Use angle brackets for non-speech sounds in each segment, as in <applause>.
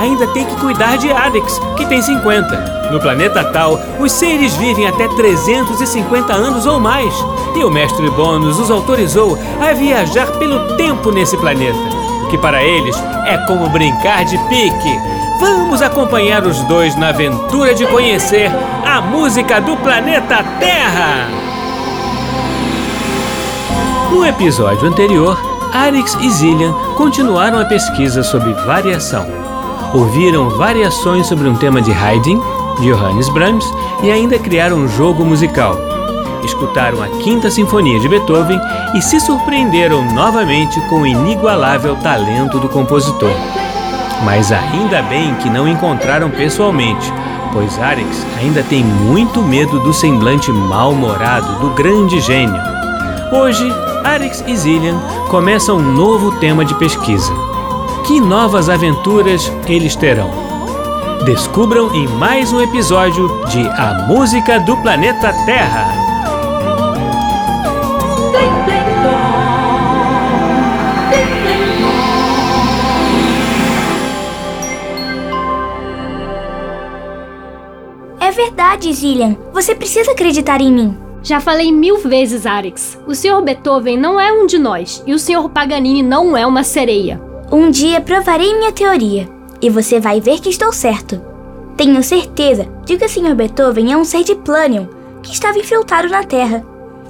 ainda tem que cuidar de Alex, que tem 50. No planeta Tal, os seres vivem até 350 anos ou mais, e o mestre Bônus os autorizou a viajar pelo tempo nesse planeta, o que para eles é como brincar de pique. Vamos acompanhar os dois na aventura de conhecer a música do planeta Terra! No episódio anterior, Arix e Zillian continuaram a pesquisa sobre variação. Ouviram variações sobre um tema de Haydn, de Johannes Brahms e ainda criaram um jogo musical. Escutaram a Quinta Sinfonia de Beethoven e se surpreenderam novamente com o inigualável talento do compositor. Mas ainda bem que não encontraram pessoalmente, pois Arix ainda tem muito medo do semblante mal-humorado do grande gênio. Hoje, Arix e Zillian começam um novo tema de pesquisa. Que novas aventuras eles terão? Descubram em mais um episódio de A Música do Planeta Terra. É verdade, Zillian. Você precisa acreditar em mim. Já falei mil vezes, Arix. O Sr. Beethoven não é um de nós e o Sr. Paganini não é uma sereia. Um dia provarei minha teoria e você vai ver que estou certo. Tenho certeza de que o Sr. Beethoven é um ser de Planium que estava infiltrado na Terra.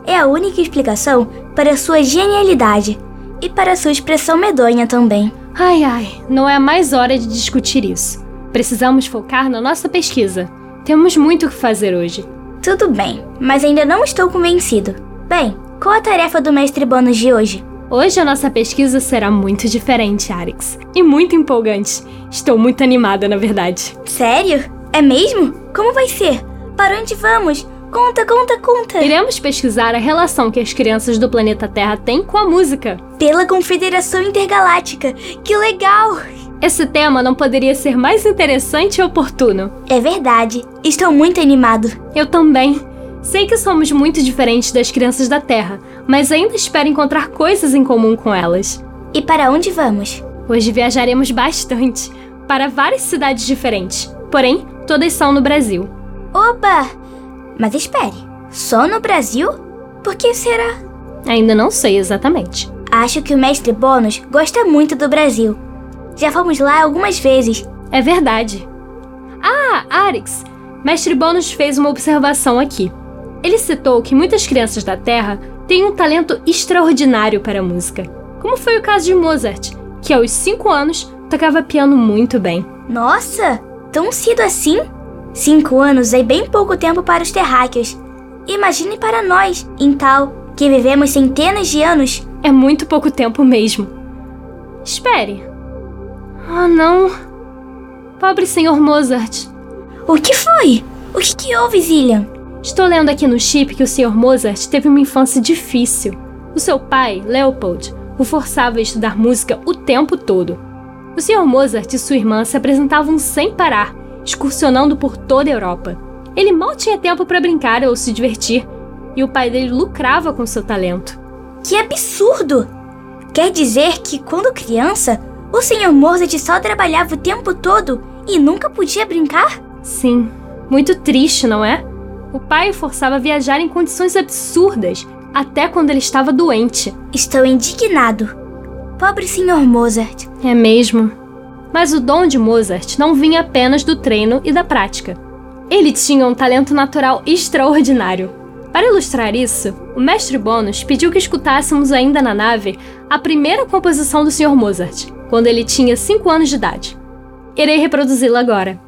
É a única explicação para sua genialidade e para sua expressão medonha também. Ai ai, não é mais hora de discutir isso. Precisamos focar na nossa pesquisa. Temos muito o que fazer hoje. Tudo bem, mas ainda não estou convencido. Bem, qual a tarefa do mestre Bônus de hoje? Hoje a nossa pesquisa será muito diferente, Arix. E muito empolgante. Estou muito animada, na verdade. Sério? É mesmo? Como vai ser? Para onde vamos? Conta, conta, conta! Iremos pesquisar a relação que as crianças do planeta Terra têm com a música. Pela Confederação Intergaláctica! Que legal! Esse tema não poderia ser mais interessante e oportuno. É verdade. Estou muito animado. Eu também. Sei que somos muito diferentes das crianças da Terra, mas ainda espero encontrar coisas em comum com elas. E para onde vamos? Hoje viajaremos bastante para várias cidades diferentes, porém, todas são no Brasil. Opa! Mas espere, só no Brasil? Por que será? Ainda não sei exatamente. Acho que o mestre Bônus gosta muito do Brasil. Já fomos lá algumas vezes. É verdade. Ah, Arix! Mestre Bônus fez uma observação aqui. Ele citou que muitas crianças da Terra têm um talento extraordinário para a música, como foi o caso de Mozart, que aos 5 anos tocava piano muito bem. Nossa! Tão cedo assim? Cinco anos é bem pouco tempo para os terráqueos. Imagine para nós, em tal, que vivemos centenas de anos. É muito pouco tempo mesmo. Espere. Ah, não. Pobre senhor Mozart. O que foi? O que, que houve, Zillian? Estou lendo aqui no chip que o senhor Mozart teve uma infância difícil. O seu pai, Leopold, o forçava a estudar música o tempo todo. O senhor Mozart e sua irmã se apresentavam sem parar, excursionando por toda a Europa. Ele mal tinha tempo para brincar ou se divertir, e o pai dele lucrava com seu talento. Que absurdo! Quer dizer que, quando criança, o Sr. Mozart só trabalhava o tempo todo e nunca podia brincar? Sim, muito triste, não é? O pai o forçava a viajar em condições absurdas, até quando ele estava doente. Estou indignado. Pobre Sr. Mozart. É mesmo. Mas o dom de Mozart não vinha apenas do treino e da prática. Ele tinha um talento natural extraordinário. Para ilustrar isso, o mestre Bônus pediu que escutássemos ainda na nave a primeira composição do Sr. Mozart, quando ele tinha 5 anos de idade. Irei reproduzi-la agora.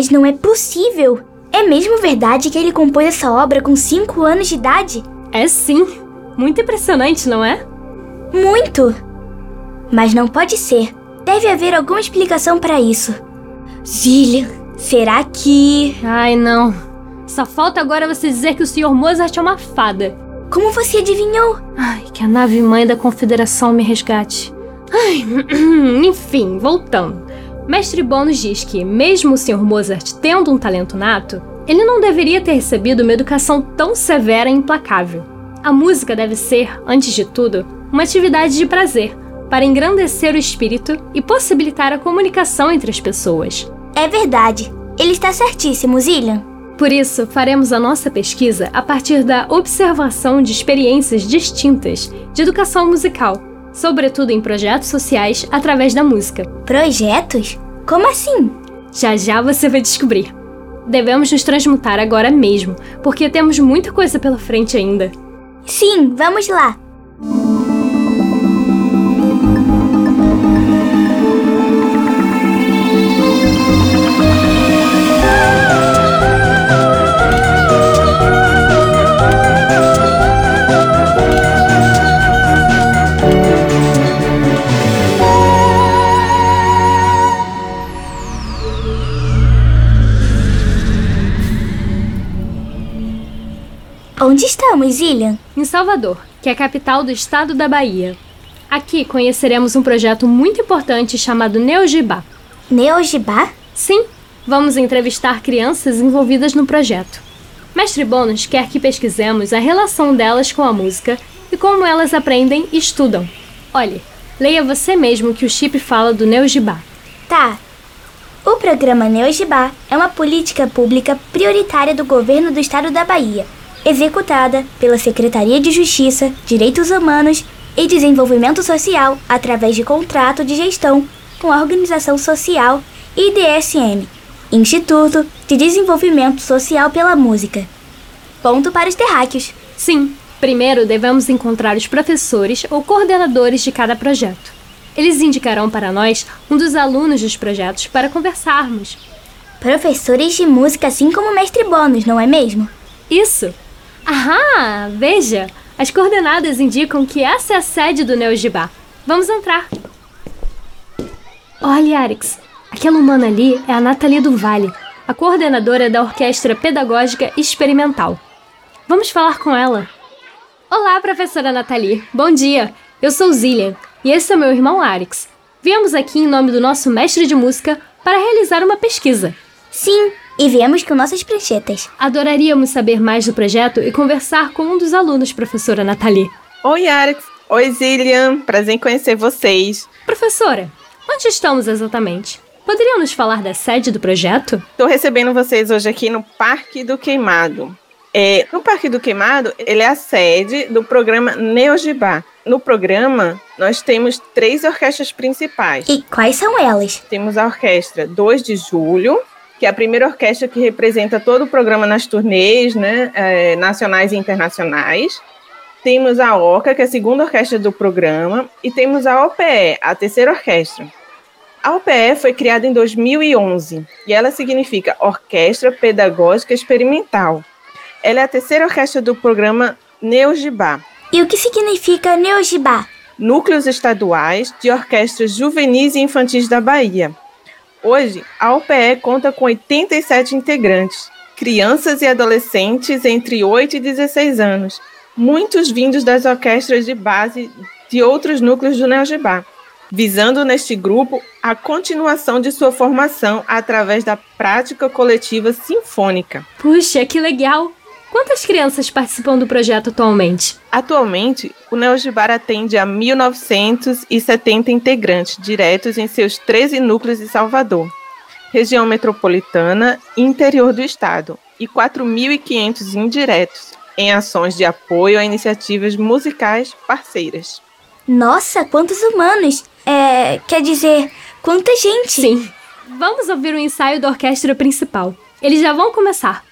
Mas não é possível! É mesmo verdade que ele compôs essa obra com 5 anos de idade? É sim. Muito impressionante, não é? Muito! Mas não pode ser. Deve haver alguma explicação para isso. Zillian, será que. Ai, não. Só falta agora você dizer que o Sr. Mozart é uma fada. Como você adivinhou? Ai, que a nave mãe da Confederação me resgate. Ai, <clears throat> enfim, voltando. Mestre Bônus diz que, mesmo o Sr. Mozart tendo um talento nato, ele não deveria ter recebido uma educação tão severa e implacável. A música deve ser, antes de tudo, uma atividade de prazer, para engrandecer o espírito e possibilitar a comunicação entre as pessoas. É verdade. Ele está certíssimo, Zillian. Por isso, faremos a nossa pesquisa a partir da observação de experiências distintas de educação musical, sobretudo em projetos sociais através da música. Projetos? Como assim? Já já você vai descobrir. Devemos nos transmutar agora mesmo, porque temos muita coisa pela frente ainda. Sim, vamos lá. Onde estamos, Zillian? Em Salvador, que é a capital do estado da Bahia. Aqui conheceremos um projeto muito importante chamado Neogibá. Neogibá? Sim, vamos entrevistar crianças envolvidas no projeto. Mestre Bônus quer que pesquisemos a relação delas com a música e como elas aprendem e estudam. Olhe, leia você mesmo que o chip fala do Neogibá. Tá. O programa Neogibá é uma política pública prioritária do governo do estado da Bahia executada pela Secretaria de Justiça, Direitos Humanos e Desenvolvimento Social através de contrato de gestão com a Organização Social IDSM, Instituto de Desenvolvimento Social pela Música. Ponto para os terráqueos. Sim, primeiro devemos encontrar os professores ou coordenadores de cada projeto. Eles indicarão para nós um dos alunos dos projetos para conversarmos. Professores de música, assim como o mestre Bônus, não é mesmo? Isso! Ah, veja! As coordenadas indicam que essa é a sede do Neogibá. Vamos entrar. Olha, Arix, aquela humana ali é a Nathalie do Vale, a coordenadora da Orquestra Pedagógica Experimental. Vamos falar com ela. Olá, professora Nathalie. Bom dia. Eu sou Zillian e esse é meu irmão Arix. Viemos aqui em nome do nosso mestre de música para realizar uma pesquisa. Sim, e viemos com nossas pranchetas. Adoraríamos saber mais do projeto e conversar com um dos alunos, professora Nathalie. Oi, Alex. Oi, Zillian. Prazer em conhecer vocês. Professora, onde estamos exatamente? Poderiam nos falar da sede do projeto? Estou recebendo vocês hoje aqui no Parque do Queimado. É, no Parque do Queimado, ele é a sede do programa Neogibá. No programa, nós temos três orquestras principais. E quais são elas? Temos a orquestra 2 de Julho, que é a primeira orquestra que representa todo o programa nas turnês né, é, nacionais e internacionais. Temos a OCA, que é a segunda orquestra do programa, e temos a OPE, a terceira orquestra. A OPE foi criada em 2011 e ela significa Orquestra Pedagógica Experimental. Ela é a terceira orquestra do programa Neogibá. E o que significa Neogibá? Núcleos Estaduais de Orquestras Juvenis e Infantis da Bahia. Hoje, a UPE conta com 87 integrantes, crianças e adolescentes entre 8 e 16 anos, muitos vindos das orquestras de base de outros núcleos do Neogibá, visando neste grupo a continuação de sua formação através da prática coletiva sinfônica. Puxa, que legal! Quantas crianças participam do projeto atualmente? Atualmente, o Neogibar atende a 1.970 integrantes diretos em seus 13 núcleos de Salvador, região metropolitana e interior do estado, e 4.500 indiretos em ações de apoio a iniciativas musicais parceiras. Nossa, quantos humanos! É, quer dizer, quanta gente! Sim. Vamos ouvir o ensaio da orquestra principal. Eles já vão começar.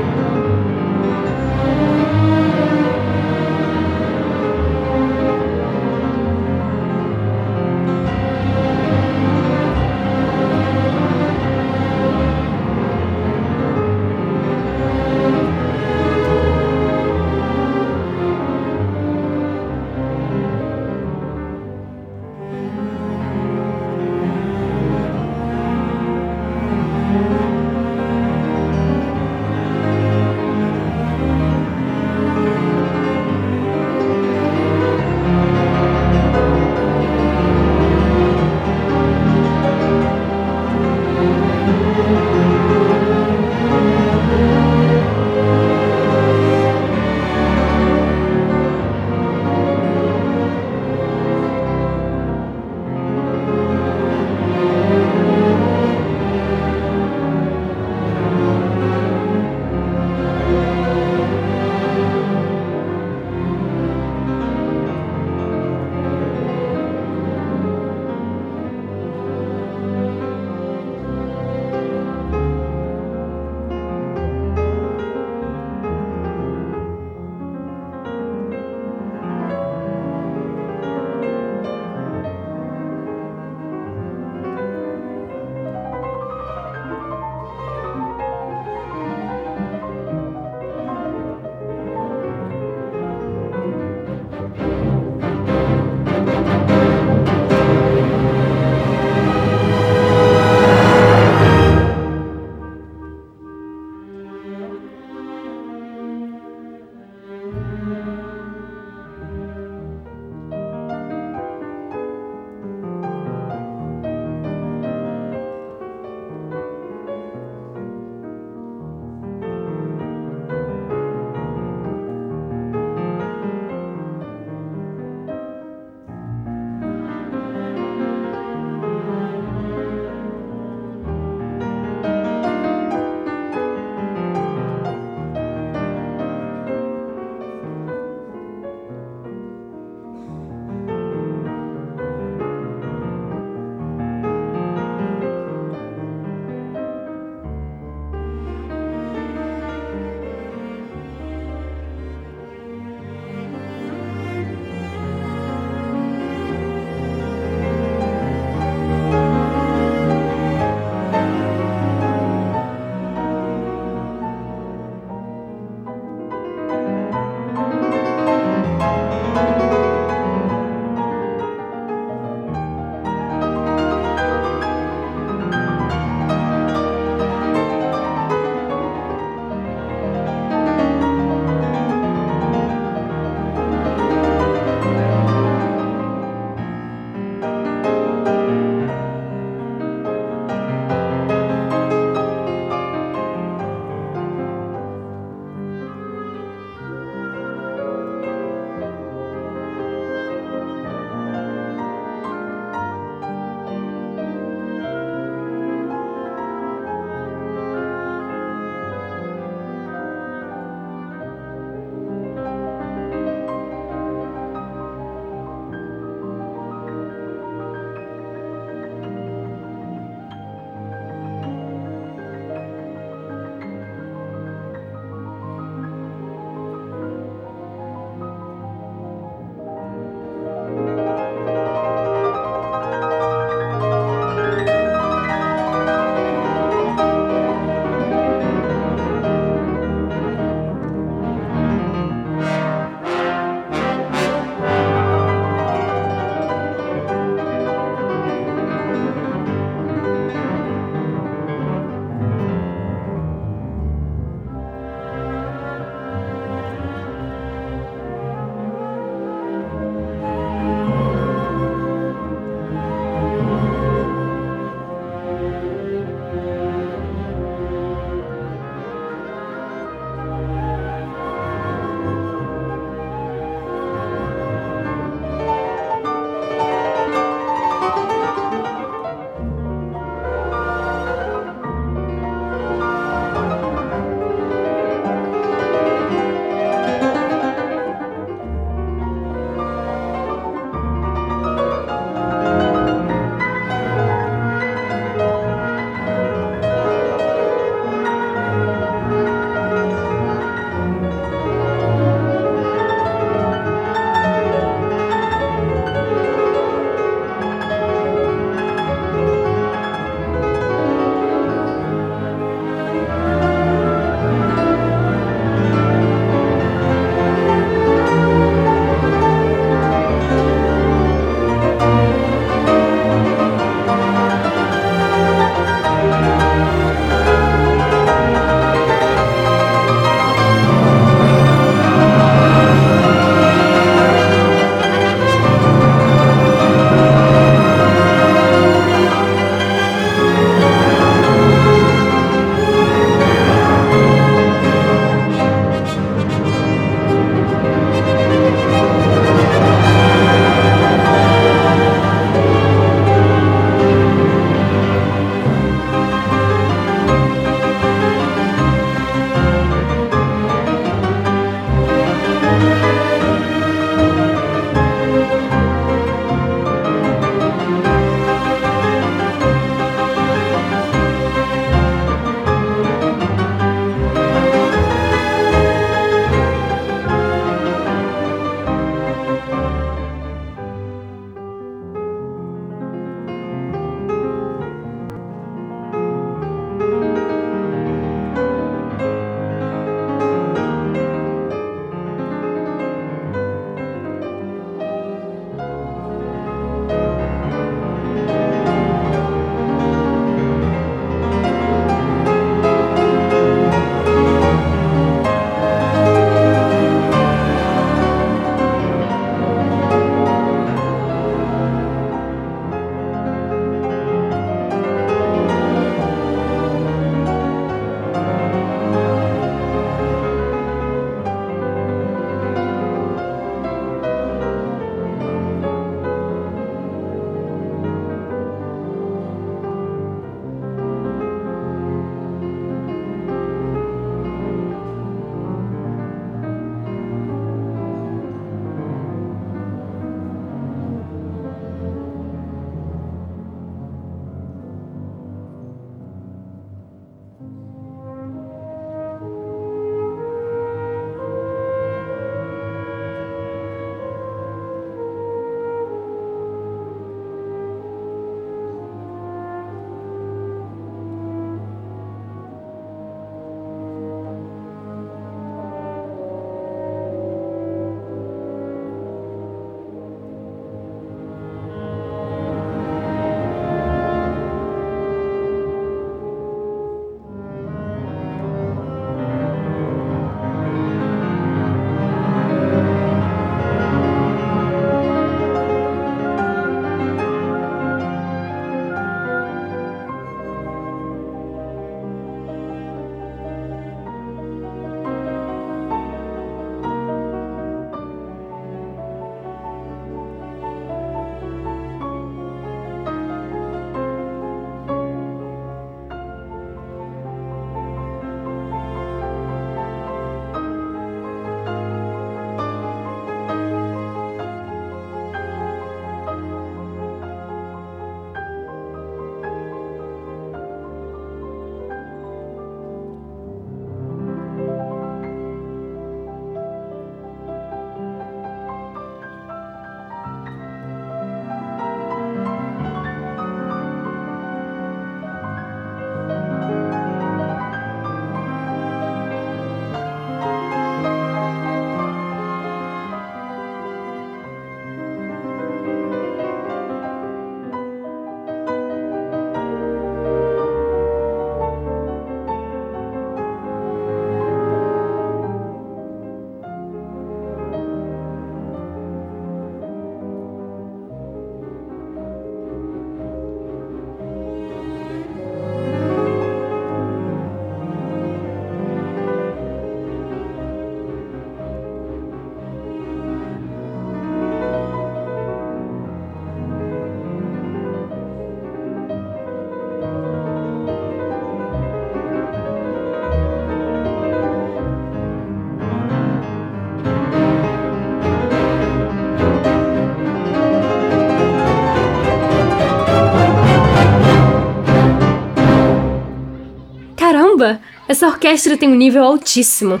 Essa orquestra tem um nível altíssimo.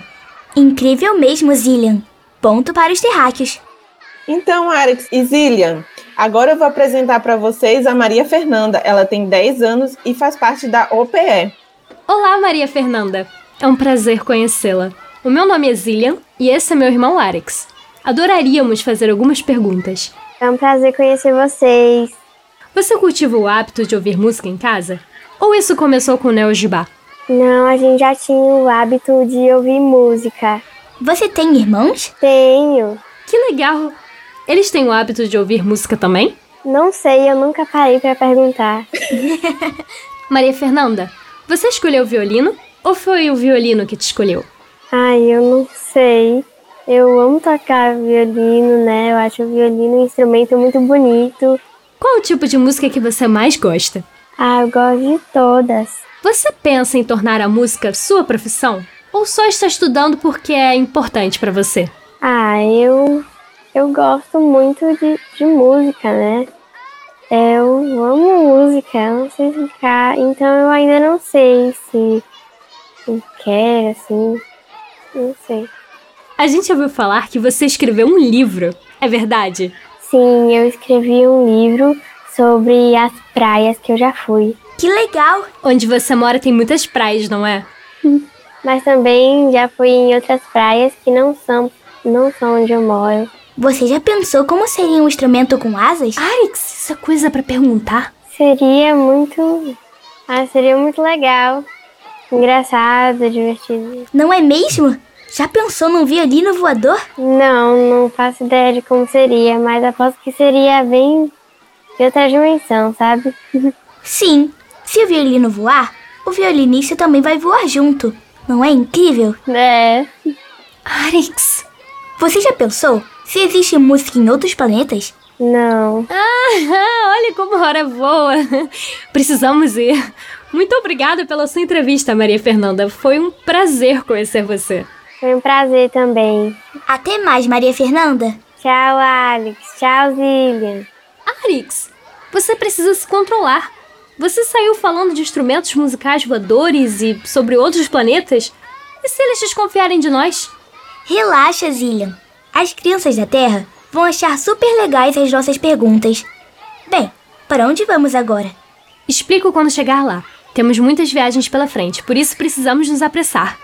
Incrível mesmo, Zillian. Ponto para os terráqueos. Então, Alex e Zillian, agora eu vou apresentar para vocês a Maria Fernanda. Ela tem 10 anos e faz parte da OPE. Olá, Maria Fernanda. É um prazer conhecê-la. O meu nome é Zillian e esse é meu irmão Alex. Adoraríamos fazer algumas perguntas. É um prazer conhecer vocês. Você cultiva o hábito de ouvir música em casa? Ou isso começou com o Neo Gibá? Não, a gente já tinha o hábito de ouvir música. Você tem irmãos? Tenho. Que legal! Eles têm o hábito de ouvir música também? Não sei, eu nunca parei para perguntar. <laughs> Maria Fernanda, você escolheu o violino ou foi o violino que te escolheu? Ai, eu não sei. Eu amo tocar violino, né? Eu acho o violino um instrumento muito bonito. Qual o tipo de música que você mais gosta? Ah, eu gosto de todas. Você pensa em tornar a música sua profissão? Ou só está estudando porque é importante para você? Ah, eu eu gosto muito de, de música, né? Eu amo música, não sei explicar, então eu ainda não sei se eu quero, assim, não sei. A gente ouviu falar que você escreveu um livro, é verdade? Sim, eu escrevi um livro sobre as praias que eu já fui. Que legal! Onde você mora tem muitas praias, não é? Mas também já fui em outras praias que não são, não são onde eu moro. Você já pensou como seria um instrumento com asas? Alex, isso é coisa para perguntar. Seria muito. Ah, seria muito legal. Engraçado, divertido. Não é mesmo? Já pensou num violino voador? Não, não faço ideia de como seria, mas aposto que seria bem de outra dimensão, sabe? <laughs> Sim. Se o violino voar, o violinista também vai voar junto. Não é incrível? É. Alex, Você já pensou se existe música em outros planetas? Não. Ah, <laughs> olha como a hora voa. <laughs> Precisamos ir. Muito obrigada pela sua entrevista, Maria Fernanda. Foi um prazer conhecer você. Foi um prazer também. Até mais, Maria Fernanda. Tchau, Alex. Tchau, Zillian. Alex, você precisa se controlar. Você saiu falando de instrumentos musicais voadores e sobre outros planetas? E se eles desconfiarem de nós? Relaxa, Zillian. As crianças da Terra vão achar super legais as nossas perguntas. Bem, para onde vamos agora? Explico quando chegar lá. Temos muitas viagens pela frente, por isso precisamos nos apressar.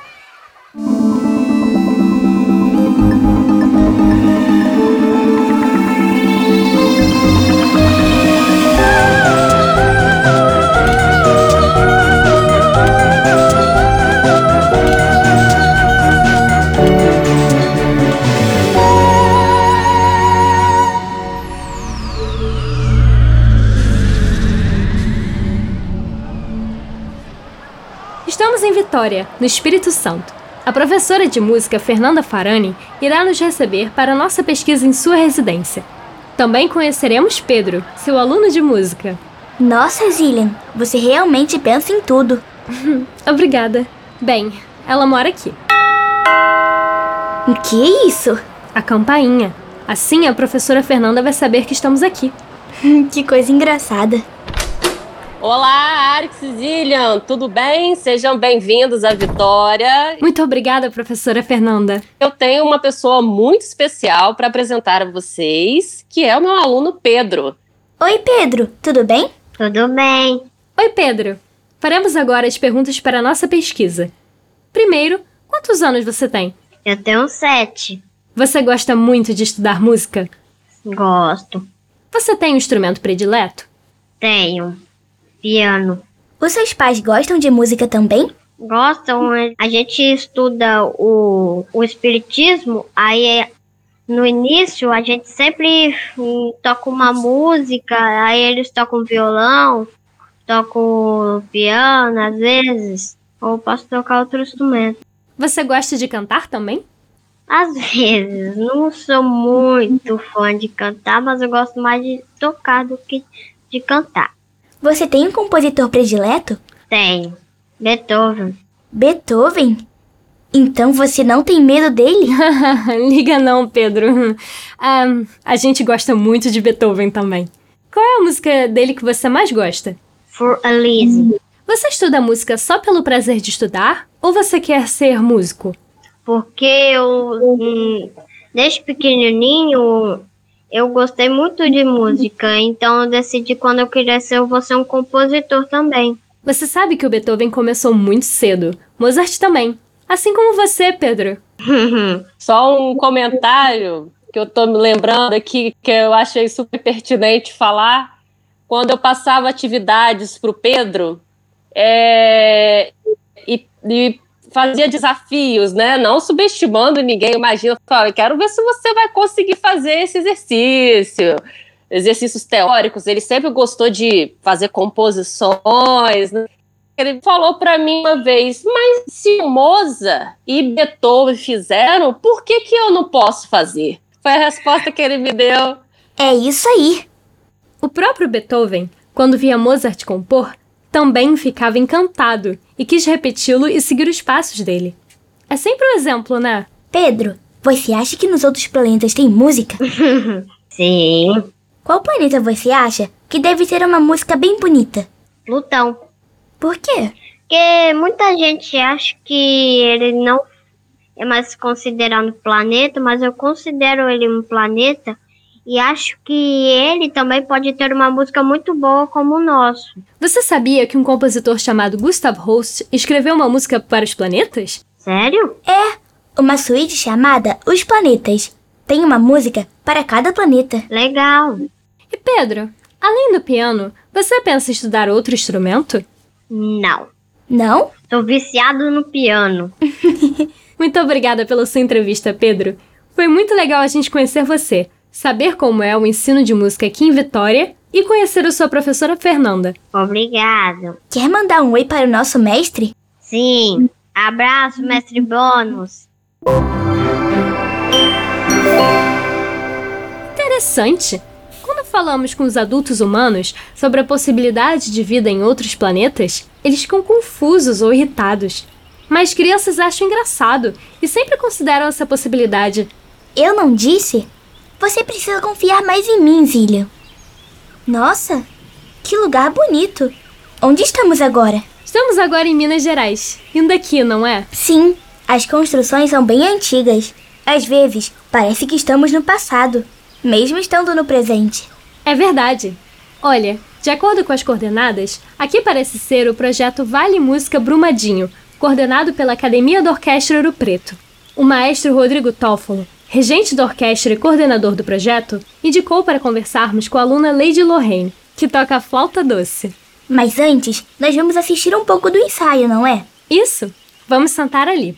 Vitória, no Espírito Santo. A professora de música Fernanda Farani irá nos receber para nossa pesquisa em sua residência. Também conheceremos Pedro, seu aluno de música. Nossa, Zillian, você realmente pensa em tudo. <laughs> Obrigada. Bem, ela mora aqui. O que é isso? A campainha. Assim a professora Fernanda vai saber que estamos aqui. <laughs> Que coisa engraçada. Olá, Arix e Zillian, tudo bem? Sejam bem-vindos à Vitória. Muito obrigada, professora Fernanda. Eu tenho uma pessoa muito especial para apresentar a vocês, que é o meu aluno Pedro. Oi, Pedro, tudo bem? Tudo bem. Oi, Pedro. Faremos agora as perguntas para a nossa pesquisa. Primeiro, quantos anos você tem? Eu tenho sete. Você gosta muito de estudar música? Gosto. Você tem um instrumento predileto? Tenho. Piano. Os seus pais gostam de música também? Gostam, a gente estuda o, o espiritismo, aí é- no início a gente sempre toca uma música, aí eles tocam violão, tocam piano às vezes, ou posso tocar outro instrumento. Você gosta de cantar também? Às vezes, não sou muito fã de cantar, mas eu gosto mais de tocar do que de cantar. Você tem um compositor predileto? Tenho. Beethoven. Beethoven? Então você não tem medo dele? <laughs> Liga não, Pedro. <laughs> Ah, a gente gosta muito de Beethoven também. Qual é a música dele que você mais gosta? For Elise. Você estuda música só pelo prazer de estudar Ou você quer ser músico? Porque eu, hum, desde pequenininho, eu gostei muito de música, <laughs> então eu decidi quando eu crescer eu vou ser um compositor também. Você sabe que o Beethoven começou muito cedo. Mozart também. Assim como você, Pedro. <laughs> Só um comentário que eu tô me lembrando aqui, que eu achei super pertinente falar. Quando eu passava atividades para o Pedro, é, e, e, fazia desafios, né? Não subestimando ninguém. Imagina, eu quero ver se você vai conseguir fazer esse exercício. Exercícios teóricos. Ele sempre gostou de fazer composições. Né? Ele falou para mim uma vez, mas se Mozart e Beethoven fizeram, por que, que eu não posso fazer? Foi a resposta que ele me deu. É isso aí. O próprio Beethoven, quando via Mozart compor, também ficava encantado e quis repeti-lo e seguir os passos dele. É sempre um exemplo, né? Pedro, você acha que nos outros planetas tem música? <laughs> Sim. Qual planeta você acha que deve ter uma música bem bonita? Plutão. Por quê? Porque muita gente acha que ele não é mais considerado um planeta, mas eu considero ele um planeta e acho que ele também pode ter uma música muito boa como o nosso. Você sabia que um compositor chamado Gustav Holst escreveu uma música para os planetas? Sério? É, uma suíte chamada Os Planetas. Tem uma música para cada planeta. Legal. E Pedro, além do piano, você pensa em estudar outro instrumento? Não. Não? Tô viciado no piano. <laughs> muito obrigada pela sua entrevista, Pedro. Foi muito legal a gente conhecer você, saber como é o ensino de música aqui em Vitória e conhecer a sua professora Fernanda. Obrigado. Quer mandar um oi para o nosso mestre? Sim. Abraço, mestre Bônus. Interessante falamos com os adultos humanos sobre a possibilidade de vida em outros planetas, eles ficam confusos ou irritados. Mas crianças acham engraçado e sempre consideram essa possibilidade. Eu não disse? Você precisa confiar mais em mim, Zillian. Nossa, que lugar bonito! Onde estamos agora? Estamos agora em Minas Gerais, indo aqui, não é? Sim, as construções são bem antigas. Às vezes, parece que estamos no passado, mesmo estando no presente. É verdade. Olha, de acordo com as coordenadas, aqui parece ser o projeto Vale Música Brumadinho, coordenado pela Academia da Orquestra Ouro Preto. O maestro Rodrigo Toffolo, regente da orquestra e coordenador do projeto, indicou para conversarmos com a aluna Lady Lorraine, que toca a flauta doce. Mas antes, nós vamos assistir um pouco do ensaio, não é? Isso! Vamos sentar ali.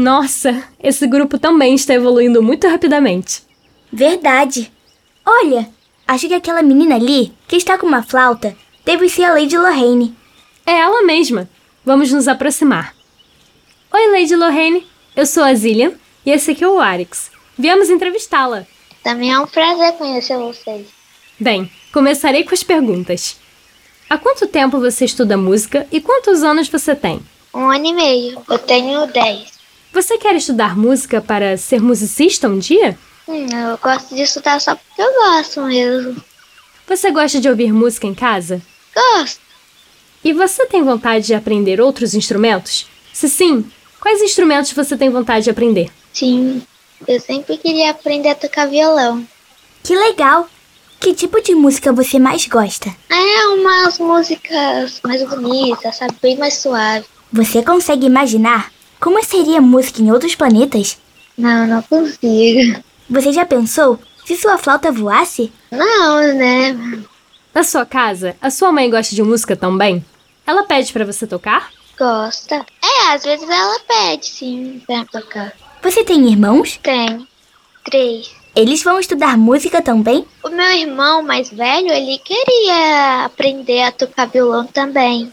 Nossa, esse grupo também está evoluindo muito rapidamente. Verdade. Olha, acho que aquela menina ali, que está com uma flauta, deve ser a Lady Lorraine. É ela mesma. Vamos nos aproximar. Oi, Lady Lorraine. Eu sou a Zillian e esse aqui é o Arix. Viemos entrevistá-la. Também é um prazer conhecer vocês. Bem, começarei com as perguntas. Há quanto tempo você estuda música e quantos anos você tem? Um ano e meio. Eu tenho dez. Você quer estudar música para ser musicista um dia? Hum, eu gosto de estudar só porque eu gosto mesmo. Você gosta de ouvir música em casa? Gosto. E você tem vontade de aprender outros instrumentos? Se sim, quais instrumentos você tem vontade de aprender? Sim. Eu sempre queria aprender a tocar violão. Que legal! Que tipo de música você mais gosta? É umas músicas mais bonitas, sabe? Bem mais suave. Você consegue imaginar como seria música em outros planetas? Não, não consigo. Você já pensou se sua flauta voasse? Não, né? Na sua casa, a sua mãe gosta de música também? Ela pede para você tocar? Gosta. É, às vezes ela pede, sim, pra tocar. Você tem irmãos? Tem. Três. Eles vão estudar música também? O meu irmão mais velho, ele queria aprender a tocar violão também.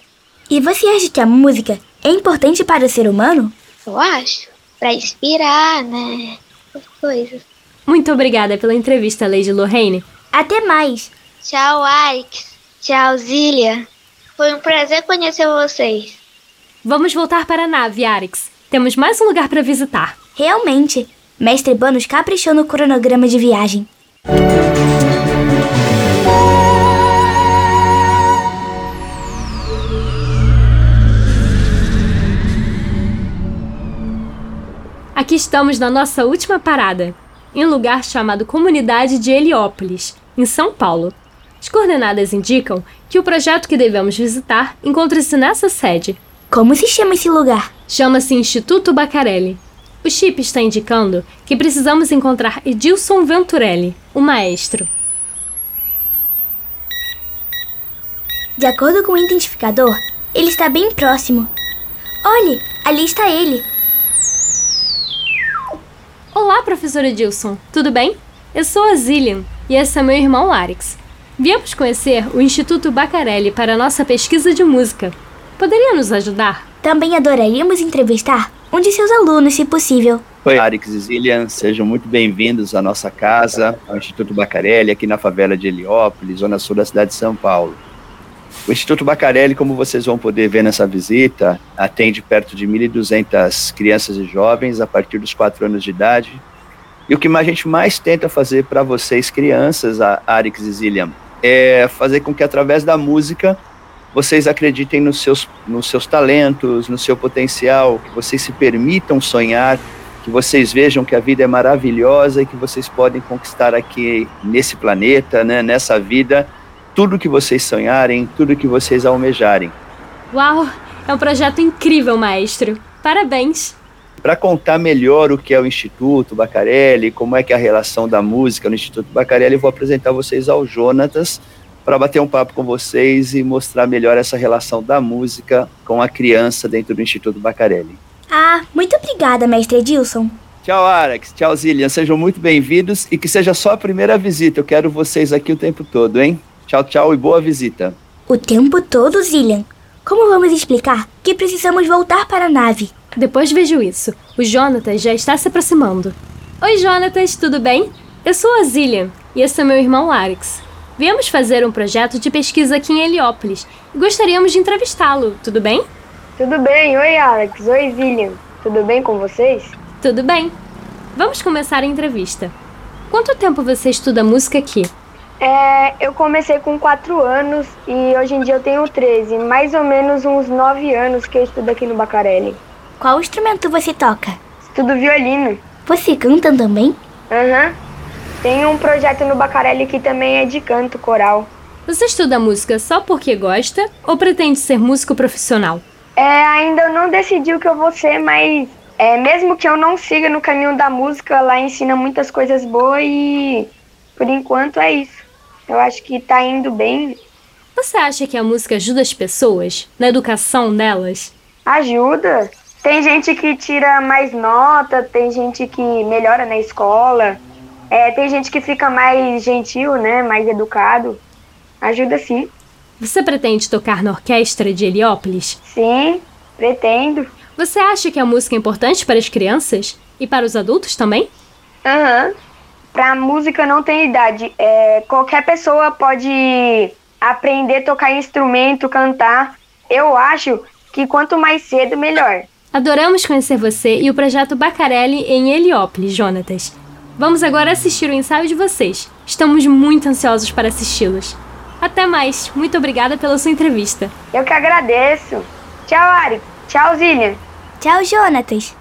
E você acha que a música é importante para o ser humano? Eu acho. Pra inspirar, né? As coisas. Muito obrigada pela entrevista, Lady Lorraine. Até mais! Tchau, Alex. Tchau, Zília. Foi um prazer conhecer vocês. Vamos voltar para a nave, Arix. Temos mais um lugar para visitar. Realmente, Mestre Banos caprichou no cronograma de viagem. Aqui estamos na nossa última parada, em um lugar chamado Comunidade de Heliópolis, em São Paulo. As coordenadas indicam que o projeto que devemos visitar encontra-se nessa sede. Como se chama esse lugar? Chama-se Instituto Bacarelli. O chip está indicando que precisamos encontrar Edilson Venturelli, o maestro. De acordo com o identificador, ele está bem próximo. Olhe, ali está ele. Olá, professor Edilson. Tudo bem? Eu sou a Zillian e esse é meu irmão Arix. Viemos conhecer o Instituto Bacarelli para a nossa pesquisa de música. Poderia nos ajudar? Também adoraríamos entrevistar um de seus alunos, se possível. Oi, Arix e Zillian, sejam muito bem-vindos à nossa casa, ao Instituto Bacarelli, aqui na favela de Heliópolis, zona sul da cidade de São Paulo. O Instituto Bacarelli, como vocês vão poder ver nessa visita, atende perto de 1.200 crianças e jovens a partir dos 4 anos de idade. E o que a gente mais tenta fazer para vocês, crianças, a Arix e Zillian, é fazer com que através da música vocês acreditem nos seus, nos seus talentos, no seu potencial, que vocês se permitam sonhar, que vocês vejam que a vida é maravilhosa e que vocês podem conquistar aqui nesse planeta, né, nessa vida, tudo que vocês sonharem, tudo que vocês almejarem. Uau! É um projeto incrível, maestro. Parabéns! Para contar melhor o que é o Instituto Bacarelli, como é que é a relação da música no Instituto Bacarelli, eu vou apresentar vocês ao Jonatas para bater um papo com vocês e mostrar melhor essa relação da música com a criança dentro do Instituto Bacarelli. Ah, muito obrigada, mestre Edilson. Tchau, Alex. Tchau, Zillian. Sejam muito bem-vindos e que seja só a primeira visita. Eu quero vocês aqui o tempo todo, hein? Tchau, tchau e boa visita. O tempo todo, Zillian. Como vamos explicar que precisamos voltar para a nave? Depois vejo isso. O Jonatas já está se aproximando. Oi, Jonatas, tudo bem? Eu sou a Zillian e esse é meu irmão Alex. Viemos fazer um projeto de pesquisa aqui em Heliópolis e gostaríamos de entrevistá-lo, tudo bem? Tudo bem, oi Alex, oi Zillian. Tudo bem com vocês? Tudo bem. Vamos começar a entrevista. Quanto tempo você estuda música aqui? É, eu comecei com 4 anos e hoje em dia eu tenho 13, mais ou menos uns 9 anos que eu estudo aqui no Bacarelli. Qual instrumento você toca? Estudo violino. Você canta também? Aham. Uhum. Tem um projeto no Bacarelli que também é de canto coral. Você estuda música só porque gosta ou pretende ser músico profissional? É, ainda não decidi o que eu vou ser, mas é, mesmo que eu não siga no caminho da música, lá ensina muitas coisas boas e por enquanto é isso. Eu acho que tá indo bem. Você acha que a música ajuda as pessoas na educação delas? Ajuda. Tem gente que tira mais nota, tem gente que melhora na escola, é, tem gente que fica mais gentil, né? Mais educado. Ajuda sim. Você pretende tocar na orquestra de Heliópolis? Sim, pretendo. Você acha que a música é importante para as crianças? E para os adultos também? Aham. Uhum. Pra música não tem idade. É, qualquer pessoa pode aprender a tocar instrumento, cantar. Eu acho que quanto mais cedo, melhor. Adoramos conhecer você e o projeto Bacarelli em Heliópolis, Jonatas. Vamos agora assistir o ensaio de vocês. Estamos muito ansiosos para assisti-los. Até mais. Muito obrigada pela sua entrevista. Eu que agradeço. Tchau, Ari. Tchau, Zília. Tchau, Jonatas.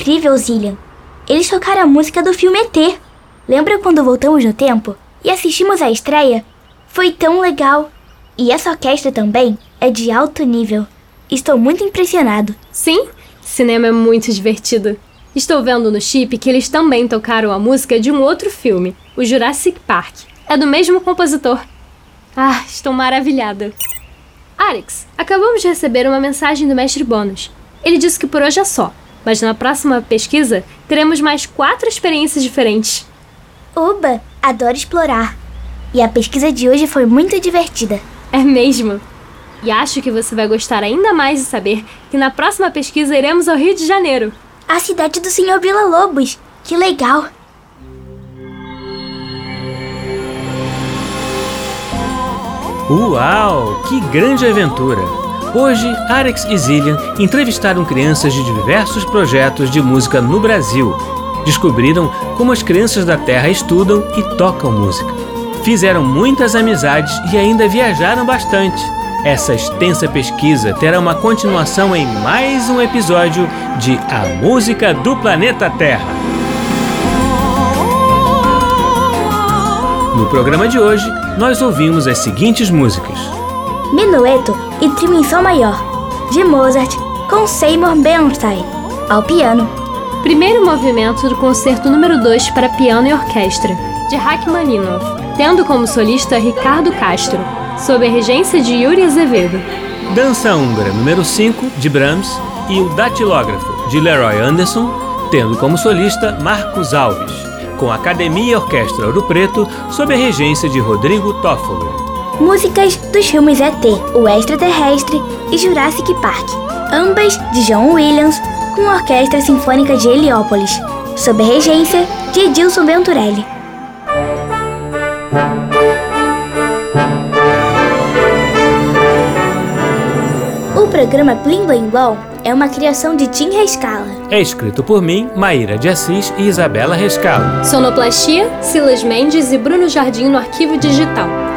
Incrível, Zillian! Eles tocaram a música do filme ET. Lembra quando voltamos no tempo e assistimos a estreia? Foi tão legal! E essa orquestra também é de alto nível. Estou muito impressionado. Sim, cinema é muito divertido. Estou vendo no chip que eles também tocaram a música de um outro filme, o Jurassic Park. É do mesmo compositor. Ah, estou maravilhada. Alex, acabamos de receber uma mensagem do mestre Bônus. Ele disse que por hoje é só, mas na próxima pesquisa teremos mais quatro experiências diferentes. Oba, adoro explorar. E a pesquisa de hoje foi muito divertida. É mesmo? E acho que você vai gostar ainda mais de saber que na próxima pesquisa iremos ao Rio de Janeiro. A cidade do Senhor Vila Lobos. Que legal! Uau! Que grande aventura! Hoje, Alex e Zillian entrevistaram crianças de diversos projetos de música no Brasil. Descobriram como as crianças da Terra estudam e tocam música. Fizeram muitas amizades e ainda viajaram bastante. Essa extensa pesquisa terá uma continuação em mais um episódio de A Música do Planeta Terra. No programa de hoje, nós ouvimos as seguintes músicas: Minueto e Trio em Sol Maior, de Mozart, com Seymour Bernstein, ao piano. Primeiro movimento do concerto número 2 para piano e orquestra, de Rachmaninoff, tendo como solista Ricardo Castro, sob a regência de Yuri Azevedo. Dança Húngara número 5, de Brahms, e o Datilógrafo, de Leroy Anderson, tendo como solista Marcos Alves, com a Academia Orquestra Ouro Preto, sob a regência de Rodrigo Toffolo. Músicas dos filmes ET, O Extraterrestre e Jurassic Park, ambas de John Williams, com a Orquestra Sinfônica de Heliópolis, sob a regência de Edilson Venturelli. O programa Blim Blim Blom é uma criação de Tim Rescala. É escrito por mim, Maíra de Assis e Isabela Rescalo. Sonoplastia, Silas Mendes e Bruno Jardim no arquivo digital.